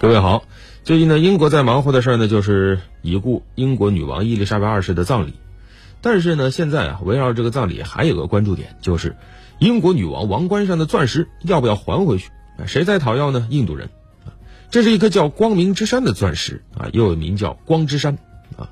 各位好，最近呢，英国在忙活的事儿呢，就是已故英国女王伊丽莎白二世的葬礼。但是呢，现在啊，围绕这个葬礼还有个关注点，就是英国女王王冠上的钻石要不要还回去？谁在讨要呢？印度人。这是一颗叫光明之山的钻石啊，又名叫光之山啊，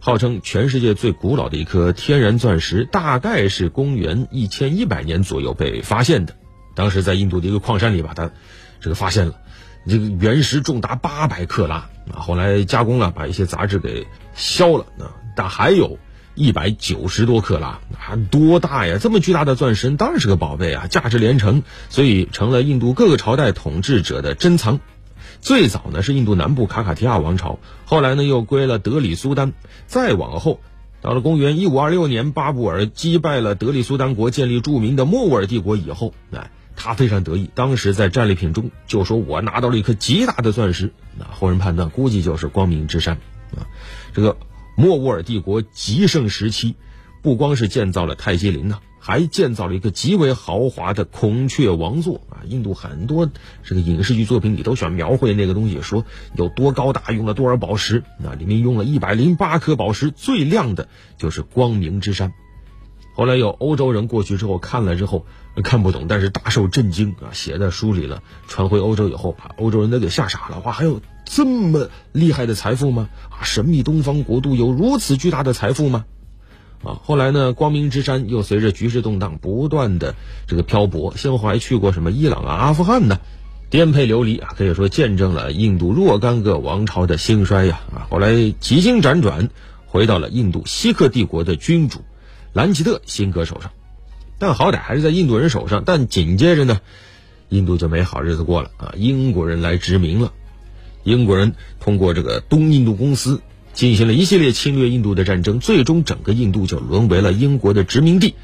号称全世界最古老的一颗天然钻石，大概是公元一千一百年左右被发现的。当时在印度的一个矿山里把它这个发现了。这个原石重达八百克拉啊，后来加工了，把一些杂质给消了啊，但还有一百九十多克拉啊，多大呀？这么巨大的钻石当然是个宝贝啊，价值连城，所以成了印度各个朝代统治者的珍藏。最早呢是印度南部卡卡提亚王朝，后来呢又归了德里苏丹，再往后到了公元一五二六年，巴布尔击败了德里苏丹国，建立著名的莫卧儿帝国以后，哎。他非常得意，当时在战利品中就说：“我拿到了一颗极大的钻石。”那后人判断，估计就是光明之山啊。这个莫卧儿帝国极盛时期，不光是建造了泰姬陵呢，还建造了一个极为豪华的孔雀王座啊。印度很多这个影视剧作品里都喜欢描绘那个东西，说有多高大，用了多少宝石啊？里面用了一百零八颗宝石，最亮的就是光明之山。后来有欧洲人过去之后看了之后。看不懂，但是大受震惊啊！写在书里了，传回欧洲以后，把欧洲人都给吓傻了。哇，还有这么厉害的财富吗？啊，神秘东方国度有如此巨大的财富吗？啊，后来呢，光明之山又随着局势动荡，不断的这个漂泊，先后还去过什么伊朗啊、阿富汗呢，颠沛流离啊，可以说见证了印度若干个王朝的兴衰呀。啊，后来几经辗转，回到了印度锡克帝国的君主兰奇特辛格手上。但好歹还是在印度人手上，但紧接着呢，印度就没好日子过了啊！英国人来殖民了，英国人通过这个东印度公司进行了一系列侵略印度的战争，最终整个印度就沦为了英国的殖民地。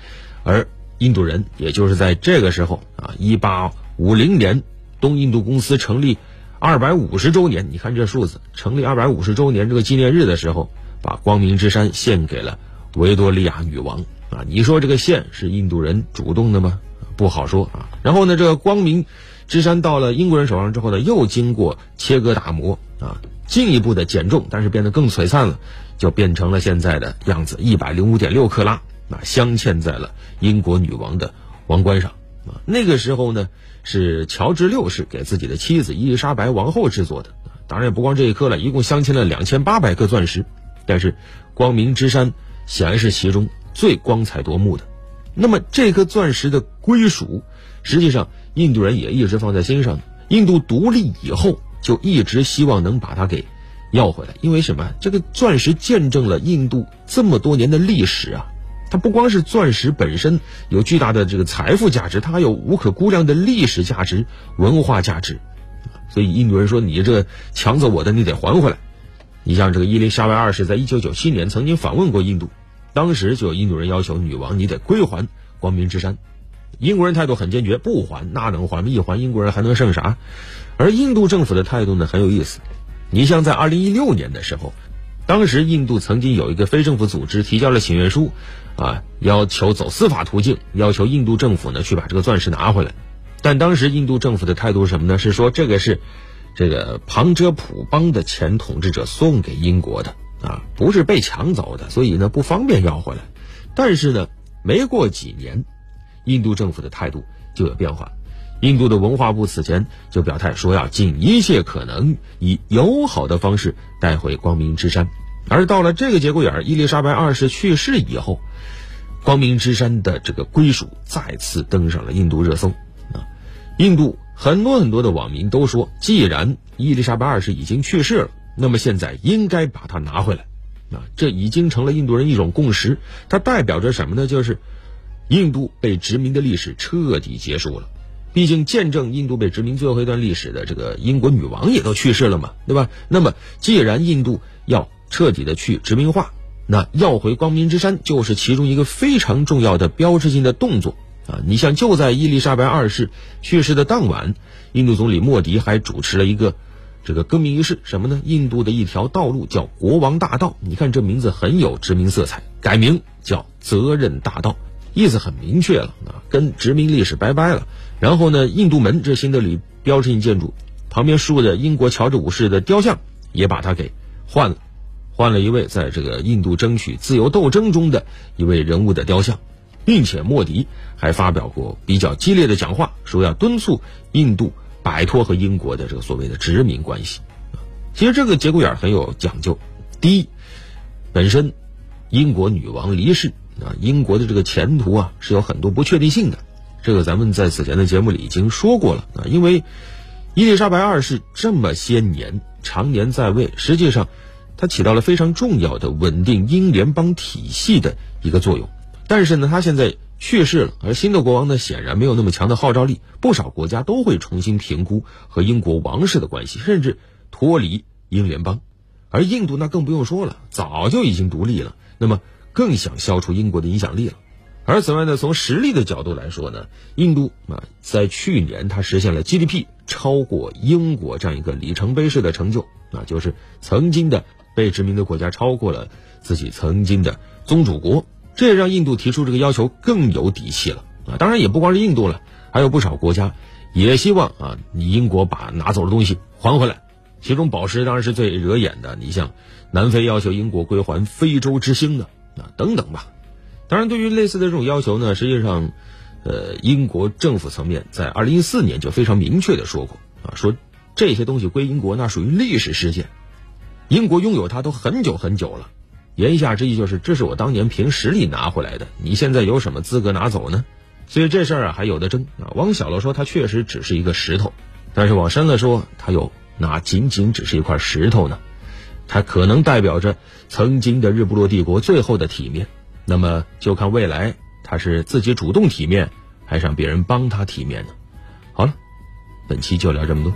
而印度人也就是在这个时候啊，一八五零年，东印度公司成立二百五十周年，你看这数字，成立二百五十周年这个纪念日的时候，把光明之山献给了维多利亚女王。啊，你说这个线是印度人主动的吗？不好说啊。然后呢，这个光明之山到了英国人手上之后呢，又经过切割打磨啊，进一步的减重，但是变得更璀璨了，就变成了现在的样子，一百零五点六克拉，啊，镶嵌在了英国女王的王冠上啊。那个时候呢，是乔治六世给自己的妻子伊丽莎白王后制作的，当然也不光这一颗了，一共镶嵌了两千八百颗钻石，但是光明之山显然是其中。最光彩夺目的，那么这颗钻石的归属，实际上印度人也一直放在心上。印度独立以后，就一直希望能把它给要回来，因为什么？这个钻石见证了印度这么多年的历史啊！它不光是钻石本身有巨大的这个财富价值，它还有无可估量的历史价值、文化价值。所以印度人说：“你这抢走我的，你得还回来。”你像这个伊丽莎白二世，在一九九七年曾经访问过印度。当时就有印度人要求女王，你得归还光明之山。英国人态度很坚决，不还那能还吗？一还英国人还能剩啥？而印度政府的态度呢很有意思。你像在二零一六年的时候，当时印度曾经有一个非政府组织提交了请愿书，啊，要求走司法途径，要求印度政府呢去把这个钻石拿回来。但当时印度政府的态度是什么呢？是说这个是这个旁遮普邦的前统治者送给英国的。啊，不是被抢走的，所以呢不方便要回来。但是呢，没过几年，印度政府的态度就有变化。印度的文化部此前就表态说要尽一切可能以友好的方式带回光明之山。而到了这个节骨眼儿，伊丽莎白二世去世以后，光明之山的这个归属再次登上了印度热搜。啊，印度很多很多的网民都说，既然伊丽莎白二世已经去世了。那么现在应该把它拿回来，啊，这已经成了印度人一种共识。它代表着什么呢？就是印度被殖民的历史彻底结束了。毕竟见证印度被殖民最后一段历史的这个英国女王也都去世了嘛，对吧？那么既然印度要彻底的去殖民化，那要回光明之山就是其中一个非常重要的标志性的动作啊！你像就在伊丽莎白二世去世的当晚，印度总理莫迪还主持了一个。这个更名仪式什么呢？印度的一条道路叫国王大道，你看这名字很有殖民色彩，改名叫责任大道，意思很明确了啊，跟殖民历史拜拜了。然后呢，印度门这新德里标志性建筑旁边竖的英国乔治五世的雕像也把它给换了，换了一位在这个印度争取自由斗争中的一位人物的雕像，并且莫迪还发表过比较激烈的讲话，说要敦促印度摆脱和英国的这个所谓的殖民关系。其实这个节骨眼很有讲究，第一，本身英国女王离世啊，英国的这个前途啊是有很多不确定性的。这个咱们在此前的节目里已经说过了啊，因为伊丽莎白二世这么些年常年在位，实际上她起到了非常重要的稳定英联邦体系的一个作用。但是呢，他现在去世了，而新的国王呢显然没有那么强的号召力，不少国家都会重新评估和英国王室的关系，甚至脱离英联邦。而印度那更不用说了，早就已经独立了，那么更想消除英国的影响力了。而此外呢，从实力的角度来说呢，印度啊，在去年它实现了 GDP 超过英国这样一个里程碑式的成就啊，就是曾经的被殖民的国家超过了自己曾经的宗主国，这也让印度提出这个要求更有底气了啊。当然也不光是印度了，还有不少国家也希望啊，你英国把拿走的东西还回来。其中宝石当然是最惹眼的，你像南非要求英国归还非洲之星的啊等等吧。当然，对于类似的这种要求呢，实际上，呃，英国政府层面在二零一四年就非常明确的说过啊，说这些东西归英国那属于历史事件，英国拥有它都很久很久了。言下之意就是，这是我当年凭实力拿回来的，你现在有什么资格拿走呢？所以这事儿啊还有的争啊。往小了说，它确实只是一个石头，但是往深了说，它又哪仅仅只是一块石头呢？它可能代表着曾经的日不落帝国最后的体面。那么就看未来他是自己主动体面，还是让别人帮他体面呢？好了，本期就聊这么多。